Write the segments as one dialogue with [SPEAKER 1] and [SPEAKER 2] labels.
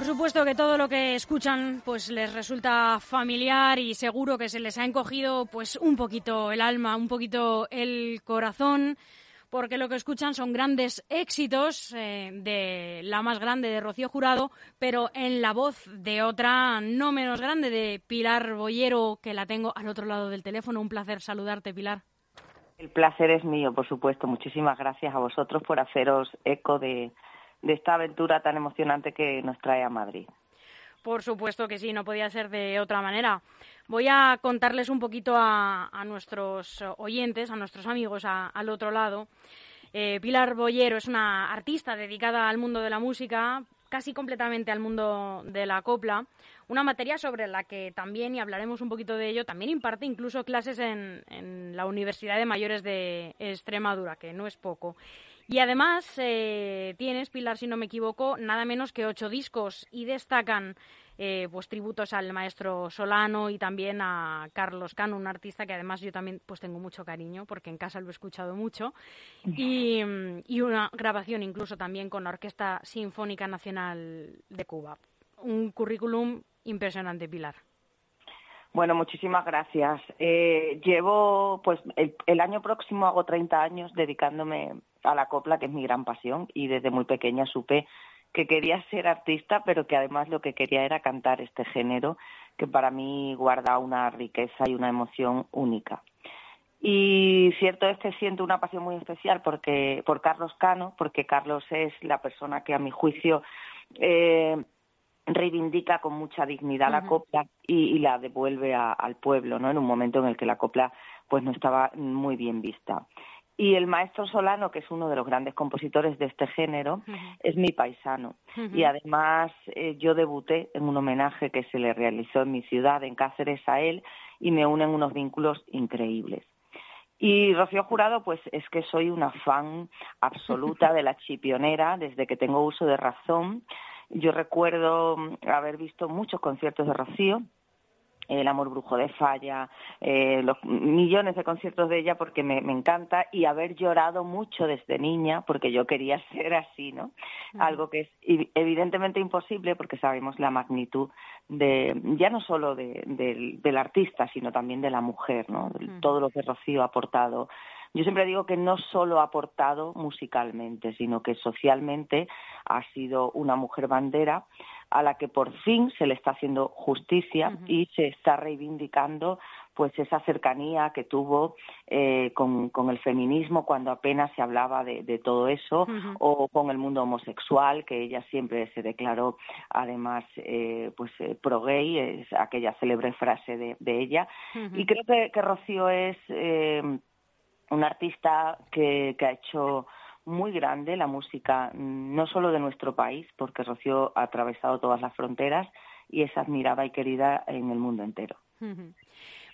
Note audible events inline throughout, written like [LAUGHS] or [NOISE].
[SPEAKER 1] Por supuesto que todo lo que escuchan pues les resulta familiar y seguro que se les ha encogido pues un poquito el alma, un poquito el corazón, porque lo que escuchan son grandes éxitos eh, de la más grande de Rocío Jurado, pero en la voz de otra no menos grande de Pilar Boyero, que la tengo al otro lado del teléfono. Un placer saludarte, Pilar.
[SPEAKER 2] El placer es mío, por supuesto. Muchísimas gracias a vosotros por haceros eco de de esta aventura tan emocionante que nos trae a Madrid.
[SPEAKER 1] Por supuesto que sí, no podía ser de otra manera. Voy a contarles un poquito a, nuestros oyentes, a nuestros amigos al otro lado. Eh, Pilar Boyero es una artista dedicada al mundo de la música, casi completamente al mundo de la copla, una materia sobre la que también, y hablaremos un poquito de ello, también imparte incluso clases en, en la Universidad de Mayores de Extremadura, que no es poco. Y además eh, tienes, Pilar, si no me equivoco, nada menos que ocho discos y destacan eh, pues tributos al maestro Solano y también a Carlos Cano, un artista que además yo también pues tengo mucho cariño porque en casa lo he escuchado mucho y, una grabación incluso también con la Orquesta Sinfónica Nacional de Cuba. Un currículum impresionante, Pilar.
[SPEAKER 2] Bueno, muchísimas gracias. Eh, llevo, pues, el, año próximo hago 30 años dedicándome a la copla, que es mi gran pasión, y desde muy pequeña supe que quería ser artista, pero que además lo que quería era cantar este género, que para mí guarda una riqueza y una emoción única. Y cierto es que siento una pasión muy especial porque por Carlos Cano, porque Carlos es la persona que a mi juicio eh, reivindica con mucha dignidad la copla y, la devuelve al pueblo, ¿no? En un momento en el que la copla pues no estaba muy bien vista. Y el maestro Solano, que es uno de los grandes compositores de este género, es mi paisano. Y además eh, yo debuté en un homenaje que se le realizó en mi ciudad, en Cáceres, a él, y me unen unos vínculos increíbles. Y Rocío Jurado, pues es que soy una fan absoluta de la chipionera desde que tengo uso de razón. Yo recuerdo mm, haber visto muchos conciertos de Rocío, el amor brujo de Falla, eh, los millones de conciertos de ella porque me, encanta y haber llorado mucho desde niña porque yo quería [LAUGHS] ser así, ¿no? Algo que es evidentemente imposible porque sabemos la magnitud de, ya no solo del artista, sino también de la mujer, ¿no? Todo lo que Rocío ha aportado yo siempre digo que no solo ha aportado musicalmente, sino que socialmente ha sido una mujer bandera a la que por fin se le está haciendo justicia y se está reivindicando pues esa cercanía que tuvo eh, con, el feminismo cuando apenas se hablaba de, todo eso o con el mundo homosexual que ella siempre se declaró además eh, pues eh, pro gay es aquella célebre frase de, ella. Y creo que, que Rocío es un artista que, ha hecho muy grande la música, no solo de nuestro país, porque Rocío ha atravesado todas las fronteras y es admirada y querida en el mundo entero.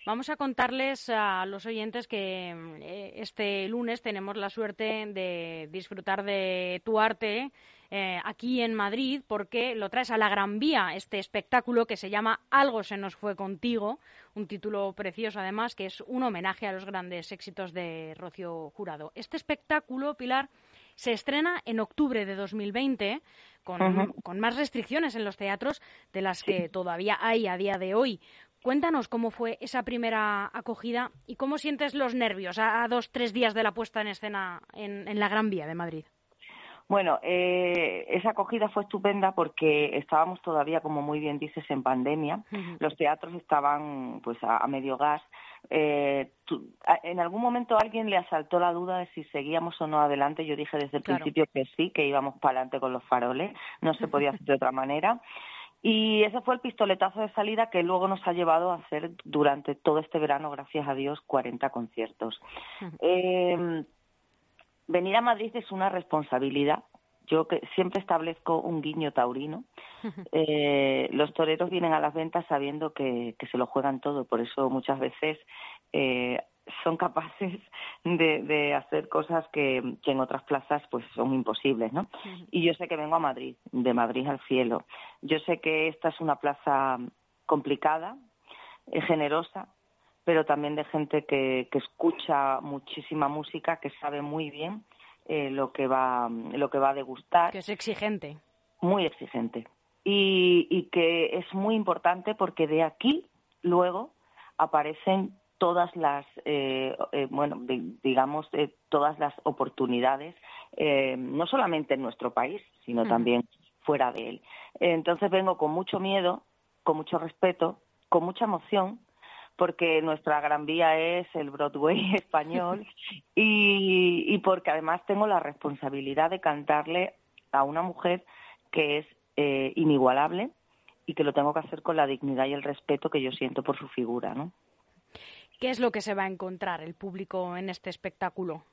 [SPEAKER 1] Vamos a contarles a los oyentes que eh, este lunes tenemos la suerte de disfrutar de tu arte eh, aquí en Madrid porque lo traes a la Gran Vía, este espectáculo que se llama Algo se nos fue contigo, un título precioso además que es un homenaje a los grandes éxitos de Rocío Jurado. Este espectáculo, Pilar, se estrena en octubre de 2020 con, con más restricciones en los teatros de las que todavía hay a día de hoy. Cuéntanos cómo fue esa primera acogida y cómo sientes los nervios a, dos, tres días de la puesta en escena en, la Gran Vía de Madrid.
[SPEAKER 2] Bueno, eh, esa acogida fue estupenda porque estábamos todavía, como muy bien dices, en pandemia. Los teatros estaban pues a, medio gas. Eh, en algún momento alguien le asaltó la duda de si seguíamos o no adelante. Yo dije desde el principio que sí, que íbamos para adelante con los faroles. No se podía hacer de otra manera. Y ese fue el pistoletazo de salida que luego nos ha llevado a hacer durante todo este verano, gracias a Dios, 40 conciertos. Eh, venir a Madrid es una responsabilidad. Yo que siempre establezco un guiño taurino. Eh, los toreros vienen a las ventas sabiendo que, que, se lo juegan todo, por eso muchas veces eh, son capaces de, hacer cosas que, en otras plazas pues son imposibles, ¿no? Y yo sé que vengo a Madrid, de Madrid al cielo. Yo sé que esta es una plaza complicada, generosa, pero también de gente que, que escucha muchísima música, que sabe muy bien eh, lo que va lo que va a degustar.
[SPEAKER 1] Que es exigente.
[SPEAKER 2] Muy exigente. Y, y que es muy importante porque de aquí luego aparecen todas las eh, eh, bueno digamos eh, todas las oportunidades eh, no solamente en nuestro país sino también fuera de él entonces vengo con mucho miedo con mucho respeto con mucha emoción porque nuestra gran vía es el Broadway [LAUGHS] español [LAUGHS] y, y porque además tengo la responsabilidad de cantarle a una mujer que es eh, inigualable y que lo tengo que hacer con la dignidad y el respeto que yo siento por su figura, ¿no?
[SPEAKER 1] ¿Qué es lo que se va a encontrar el público en este espectáculo?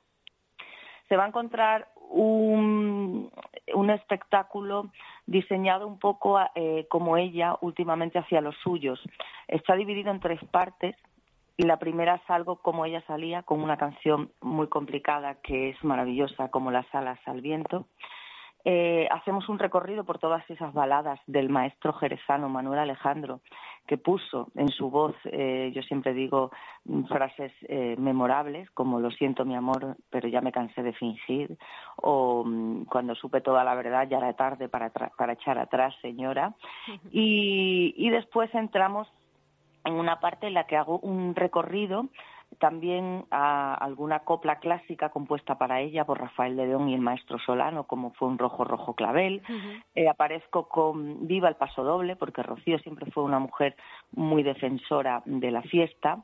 [SPEAKER 2] Se va a encontrar un, un espectáculo diseñado un poco eh, como ella últimamente hacía los suyos. Está dividido en tres partes la primera es algo como ella salía con una canción muy complicada que es maravillosa como las alas al viento. Eh, hacemos un recorrido por todas esas baladas del maestro jerezano Manuel Alejandro, que puso en su voz, eh, yo siempre digo frases eh, memorables, como lo siento mi amor, pero ya me cansé de fingir, o mm, cuando supe toda la verdad ya era tarde para, para echar atrás, señora. [LAUGHS] Y, y después entramos en una parte en la que hago un recorrido también a alguna copla clásica compuesta para ella por Rafael de León y el maestro Solano, como fue un rojo rojo clavel. Uh -huh. eh, aparezco con Viva el paso doble, porque Rocío siempre fue una mujer muy defensora de la fiesta.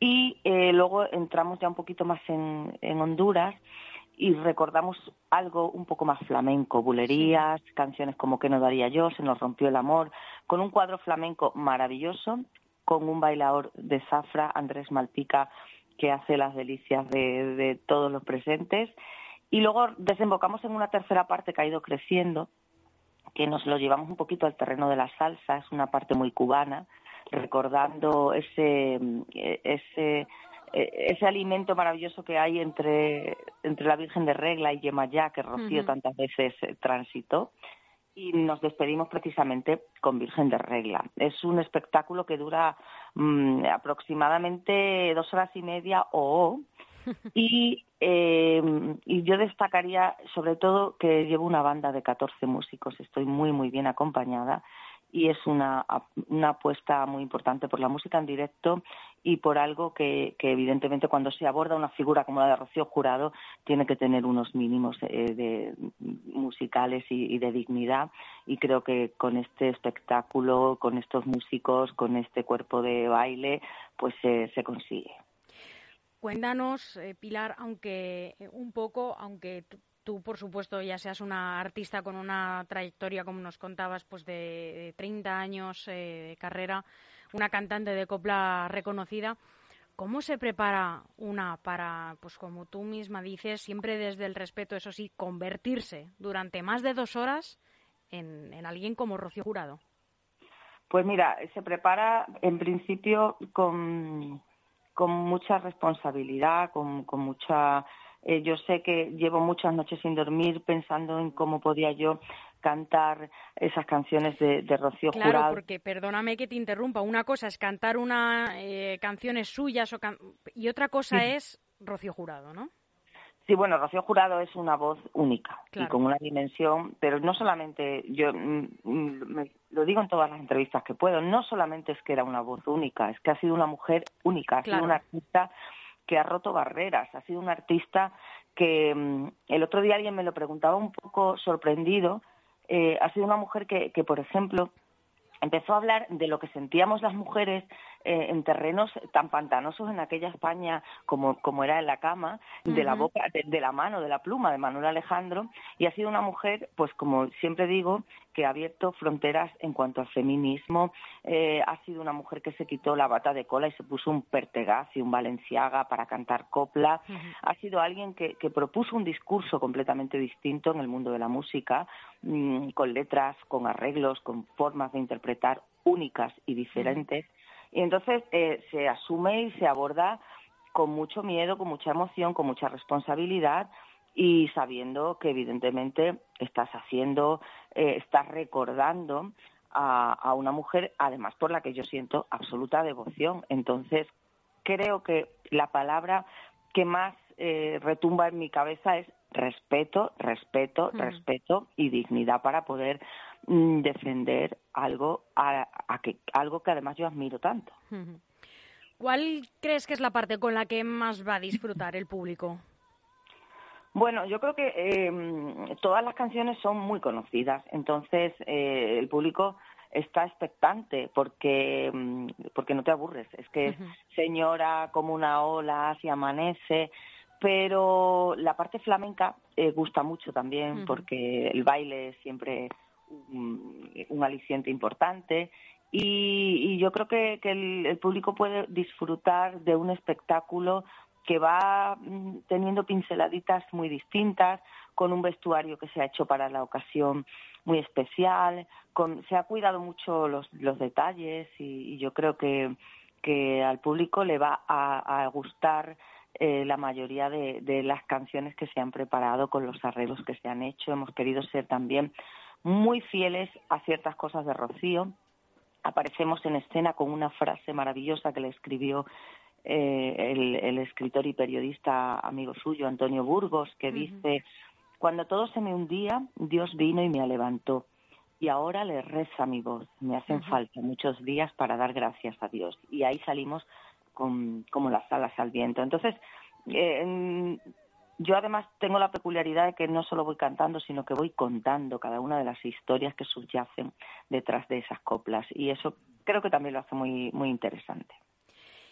[SPEAKER 2] Y eh, luego entramos ya un poquito más en, en Honduras y recordamos algo un poco más flamenco, bulerías, canciones como Que no daría yo, Se nos rompió el amor, con un cuadro flamenco maravilloso con un bailador de Zafra, Andrés Malpica, que hace las delicias de, de, todos los presentes. Y luego desembocamos en una tercera parte que ha ido creciendo, que nos lo llevamos un poquito al terreno de la salsa, es una parte muy cubana, recordando ese, ese, ese alimento maravilloso que hay entre, entre la Virgen de Regla y Yemayá, que Rocío uh -huh. tantas veces transitó y nos despedimos precisamente con Virgen de Regla. Es un espectáculo que dura mmm, aproximadamente dos horas y media o [LAUGHS] y, eh, y yo destacaría sobre todo que llevo una banda de 14 músicos, estoy muy muy bien acompañada y es una, una apuesta muy importante por la música en directo y por algo que, que, evidentemente cuando se aborda una figura como la de Rocío Jurado tiene que tener unos mínimos eh, de, musicales y, de dignidad y creo que con este espectáculo, con estos músicos, con este cuerpo de baile, pues eh, se consigue.
[SPEAKER 1] Cuéntanos, eh, Pilar, aunque un poco, aunque tú, por supuesto, ya seas una artista con una trayectoria, como nos contabas, pues de, de 30 años eh, de carrera, una cantante de copla reconocida. ¿Cómo se prepara una para, pues como tú misma dices, siempre desde el respeto, eso sí, convertirse durante más de dos horas en, en alguien como Rocío Jurado?
[SPEAKER 2] Pues mira, se prepara en principio con, mucha responsabilidad, con mucha eh, yo sé que llevo muchas noches sin dormir pensando en cómo podía yo cantar esas canciones de, de Rocío
[SPEAKER 1] claro,
[SPEAKER 2] Jurado.
[SPEAKER 1] Claro, porque perdóname que te interrumpa. Una cosa es cantar una eh, canciones suyas o can y otra cosa sí. es Rocío Jurado, ¿no?
[SPEAKER 2] Sí, bueno, Rocío Jurado es una voz única
[SPEAKER 1] claro.
[SPEAKER 2] y con una dimensión, pero no solamente, yo mm, me, lo digo en todas las entrevistas que puedo, no solamente es que era una voz única, es que ha sido una mujer única, ha sido una artista que ha roto barreras, ha sido un artista que mm, el otro día alguien me lo preguntaba un poco sorprendido, eh, ha sido una mujer que, que, por ejemplo, empezó a hablar de lo que sentíamos las mujeres eh, en terrenos tan pantanosos en aquella España como, como era en la cama, uh -huh. de la boca, de, de, la mano, de la pluma de Manuel Alejandro, y ha sido una mujer, pues como siempre digo, que ha abierto fronteras en cuanto al feminismo, eh, ha sido una mujer que se quitó la bata de cola y se puso un pertegaz y un valenciaga para cantar copla, uh -huh. ha sido alguien que, que, propuso un discurso completamente distinto en el mundo de la música, mmm, con letras, con arreglos, con formas de interpretar únicas y diferentes. Uh -huh. Y entonces eh, se asume y se aborda con mucho miedo, con mucha emoción, con mucha responsabilidad y sabiendo que evidentemente estás haciendo, eh, estás recordando a, a, una mujer, además por la que yo siento absoluta devoción. Entonces, creo que la palabra que más eh, retumba en mi cabeza es respeto, respeto, respeto y dignidad para poder defender algo a, que algo que además yo admiro tanto.
[SPEAKER 1] ¿Cuál crees que es la parte con la que más va a disfrutar el público?
[SPEAKER 2] Bueno, yo creo que eh, todas las canciones son muy conocidas, entonces eh, el público está expectante porque mm, porque no te aburres. Es que señora como una ola, si amanece, pero la parte flamenca eh, gusta mucho también porque el baile siempre un, aliciente importante y, yo creo que, el, público puede disfrutar de un espectáculo que va mm, teniendo pinceladitas muy distintas, con un vestuario que se ha hecho para la ocasión muy especial, se ha cuidado mucho los, los detalles y, yo creo que, que al público le va a gustar eh, la mayoría de, de, las canciones que se han preparado con los arreglos que se han hecho. Hemos querido ser también muy fieles a ciertas cosas de Rocío. Aparecemos en escena con una frase maravillosa que le escribió eh, el, el, escritor y periodista amigo suyo, Antonio Burgos, que dice, cuando todo se me hundía, Dios vino y me levantó. Y ahora le reza mi voz. Me hacen falta muchos días para dar gracias a Dios. Y ahí salimos con, como las alas al viento. Entonces, eh, yo además tengo la peculiaridad de que no solo voy cantando, sino que voy contando cada una de las historias que subyacen detrás de esas coplas. Y eso creo que también lo hace muy, muy interesante.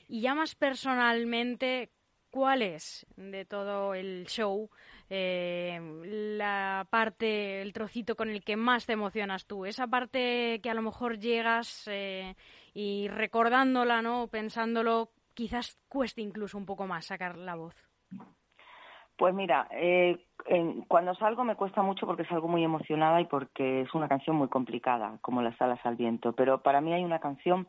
[SPEAKER 1] Y ya más personalmente, ¿cuál es de todo el show eh, la parte, el trocito con el que más te emocionas tú? Esa parte que a lo mejor llegas eh, y recordándola, ¿no? Pensándolo, quizás cueste incluso un poco más sacar la voz.
[SPEAKER 2] Pues mira, eh, cuando salgo me cuesta mucho porque salgo muy emocionada y porque es una canción muy complicada, como Las alas al viento. Pero para mí hay una canción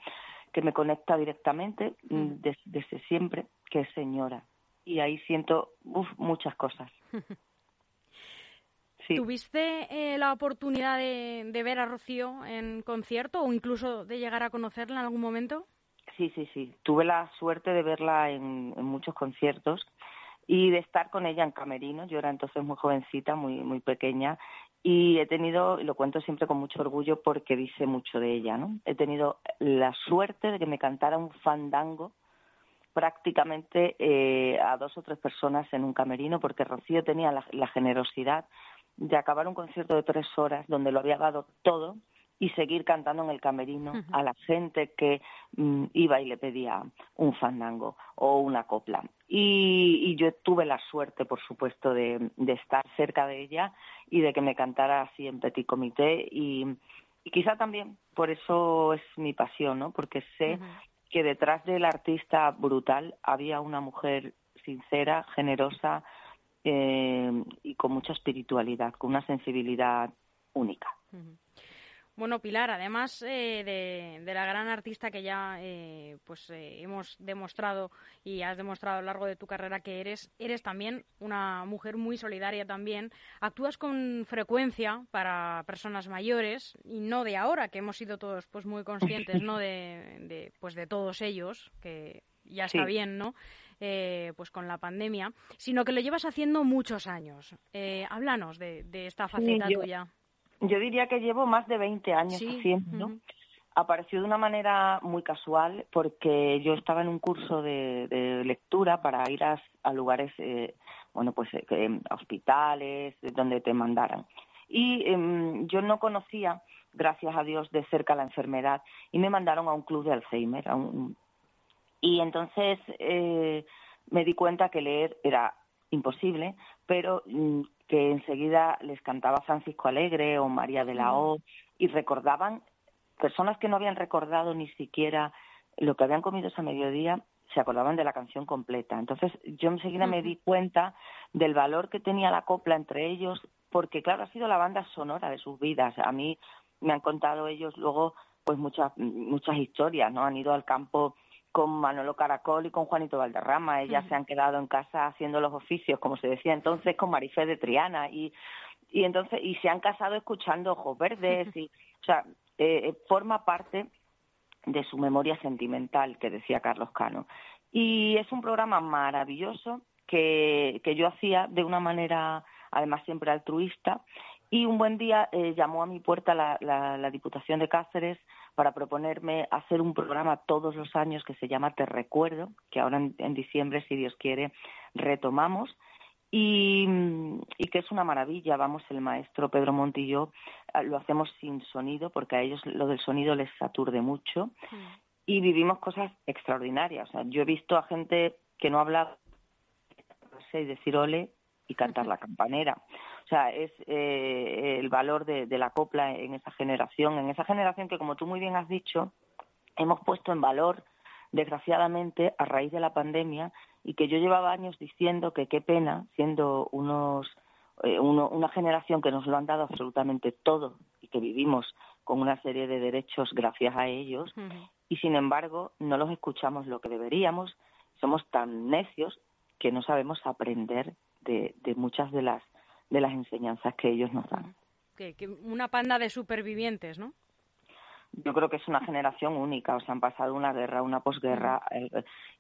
[SPEAKER 2] que me conecta directamente mm. desde, siempre, que es Señora. Y ahí siento muchas cosas. [LAUGHS]
[SPEAKER 1] ¿Tuviste eh, la oportunidad de, ver a Rocío en concierto o incluso de llegar a conocerla en algún momento?
[SPEAKER 2] Sí, sí, sí. Tuve la suerte de verla en, muchos conciertos y de estar con ella en camerino. Yo era entonces muy jovencita, muy muy pequeña y he tenido, y lo cuento siempre con mucho orgullo porque dice mucho de ella, ¿no? He tenido la suerte de que me cantara un fandango prácticamente eh, a dos o tres personas en un camerino porque Rocío tenía la generosidad de acabar un concierto de tres horas donde lo había dado todo y seguir cantando en el camerino a la gente que mm, iba y le pedía un fandango o una copla. Y, yo tuve la suerte, por supuesto, de, estar cerca de ella y de que me cantara así en petit comité y, quizá también por eso es mi pasión, ¿no? Porque sé que detrás del artista brutal había una mujer sincera, generosa, eh, y con mucha espiritualidad, con una sensibilidad única.
[SPEAKER 1] Bueno, Pilar, además eh, de, la gran artista que ya eh, pues hemos demostrado y has demostrado a lo largo de tu carrera que eres, eres también una mujer muy solidaria también. Actúas con frecuencia para personas mayores y no de ahora, que hemos sido todos pues muy conscientes, ¿no? De, pues de todos ellos, que ya está bien, ¿no? Eh, pues con la pandemia, sino que lo llevas haciendo muchos años. Eh, háblanos de, esta faceta tuya.
[SPEAKER 2] Yo diría que llevo más de 20 años haciendo. Apareció de una manera muy casual porque yo estaba en un curso de, lectura para ir a, lugares, eh, bueno, pues eh, hospitales, donde te mandaran. Y em, yo no conocía, gracias a Dios, de cerca la enfermedad y me mandaron a un club de Alzheimer, a un, y entonces eh, me di cuenta que leer era imposible, pero mm, que enseguida les cantaba Francisco Alegre o María de la O y recordaban, personas que no habían recordado ni siquiera lo que habían comido ese mediodía, se acordaban de la canción completa. Entonces yo enseguida me di cuenta del valor que tenía la copla entre ellos, porque claro, ha sido la banda sonora de sus vidas. A mí me han contado ellos luego pues muchas muchas historias, ¿no? Han ido al campo con Manolo Caracol y con Juanito Valderrama. Ellas se han quedado en casa haciendo los oficios, como se decía entonces, con Marifé de Triana y, y entonces y se han casado escuchando Ojos Verdes y, o sea, eh, eh, forma parte de su memoria sentimental que decía Carlos Cano. Y es un programa maravilloso que, que yo hacía de una manera, además siempre altruista, y un buen día eh, llamó a mi puerta la, la, Diputación de Cáceres para proponerme hacer un programa todos los años que se llama Te Recuerdo, que ahora en, diciembre, si Dios quiere, retomamos. Y, y, que es una maravilla, vamos, el maestro Pedro Montillo ah, lo hacemos sin sonido porque a ellos lo del sonido les aturde mucho y vivimos cosas extraordinarias. O sea, yo he visto a gente que no habla y decir ole y cantar la campanera. O sea, es eh, el valor de, la copla en esa generación, en esa generación que, como tú muy bien has dicho, hemos puesto en valor, desgraciadamente, a raíz de la pandemia, y que yo llevaba años diciendo que qué pena, siendo unos eh, una generación que nos lo han dado absolutamente todo y que vivimos con una serie de derechos gracias a ellos, y sin embargo no los escuchamos lo que deberíamos, somos tan necios que no sabemos aprender de, de muchas de las de las enseñanzas que ellos nos dan.
[SPEAKER 1] Que, una panda de supervivientes, ¿no?
[SPEAKER 2] Yo creo que es una generación única, o sea, han pasado una guerra, una posguerra, eh,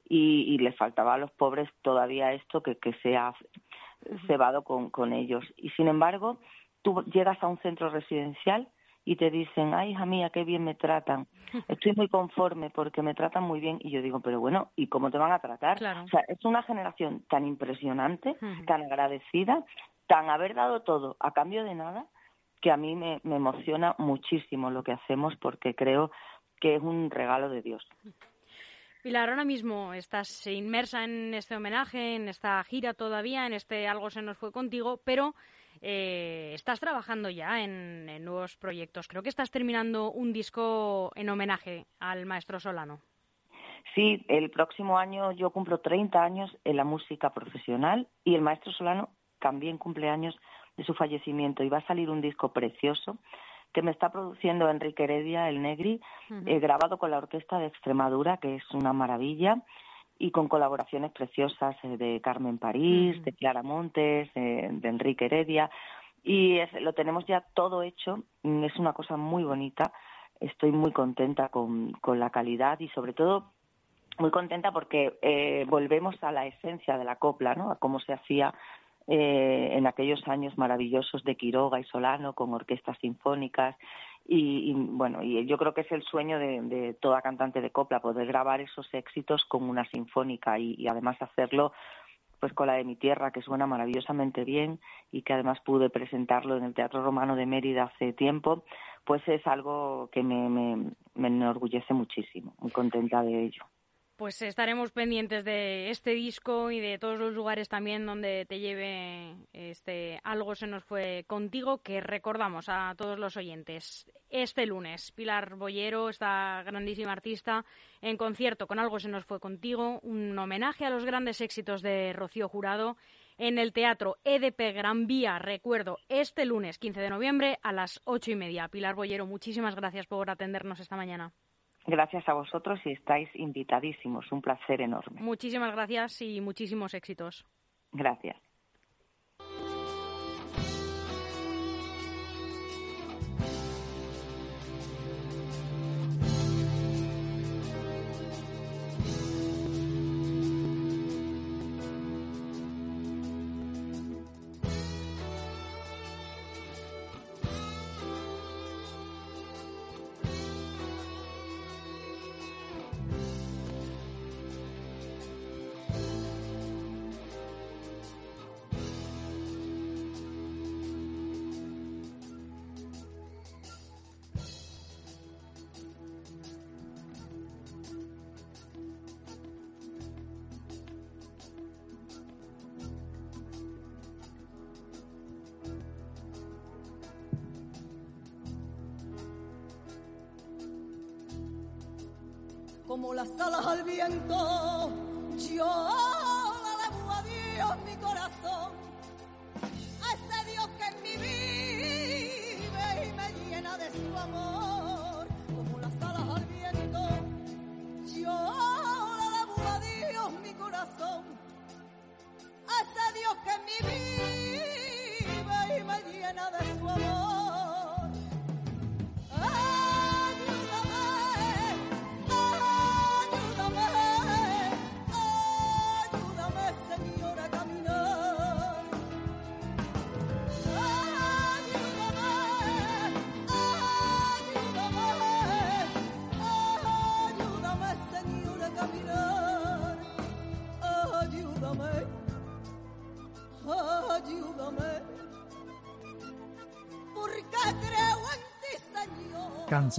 [SPEAKER 2] y, y les faltaba a los pobres todavía esto que, que se ha cebado con, con ellos. Y sin embargo, tú llegas a un centro residencial y te dicen, ay, hija mía, qué bien me tratan. [LAUGHS] Estoy muy conforme porque me tratan muy bien. Y yo digo, pero bueno, ¿y cómo te van a tratar? O sea, es una generación tan impresionante, tan agradecida, tan haber dado todo a cambio de nada, que a mí me, me emociona muchísimo lo que hacemos porque creo que es un regalo de Dios.
[SPEAKER 1] Pilar, ahora mismo estás inmersa en este homenaje, en esta gira todavía, en este Algo se nos fue contigo, pero eh, estás trabajando ya en, nuevos proyectos. Creo que estás terminando un disco en homenaje al maestro Solano.
[SPEAKER 2] Sí, el próximo año yo cumplo 30 años en la música profesional y el maestro Solano también cumple años de su fallecimiento. Y va a salir un disco precioso que me está produciendo Enrique Heredia, el Negri, eh, grabado con la Orquesta de Extremadura, que es una maravilla, y con colaboraciones preciosas eh, de Carmen París, de Clara Montes, eh, de Enrique Heredia, y lo tenemos ya todo hecho, mm, es una cosa muy bonita, estoy muy contenta con, con la calidad y sobre todo muy contenta porque volvemos a la esencia de la copla, ¿no? A cómo se hacía eh, en aquellos años maravillosos de Quiroga y Solano con orquestas sinfónicas y, bueno y yo creo que es el sueño de, toda cantante de copla poder grabar esos éxitos con una sinfónica y, además hacerlo pues con la de mi tierra que suena maravillosamente bien y que además pude presentarlo en el Teatro Romano de Mérida hace tiempo pues es algo que me, me enorgullece muchísimo. Muy contenta de ello
[SPEAKER 1] pues estaremos pendientes de este disco y de todos los lugares también donde te lleve este algo se nos fue contigo que recordamos a todos los oyentes este lunes Pilar Boyero esta grandísima artista en concierto con algo se nos fue contigo un homenaje a los grandes éxitos de Rocío Jurado en el Teatro EDP Gran Vía, recuerdo, este lunes 15 de noviembre a las ocho y media. Pilar Boyero, muchísimas gracias por atendernos esta mañana.
[SPEAKER 2] Gracias a vosotros y estáis invitadísimos. Un placer enorme.
[SPEAKER 1] Muchísimas gracias y muchísimos éxitos.
[SPEAKER 2] Gracias.
[SPEAKER 3] Como las alas al viento. Yo le debo a Dios mi corazón, a ese Dios que en mí vive y me llena de su amor, como las alas al viento. Yo le debo a Dios mi corazón, a ese Dios que en mí vive y me llena de su amor.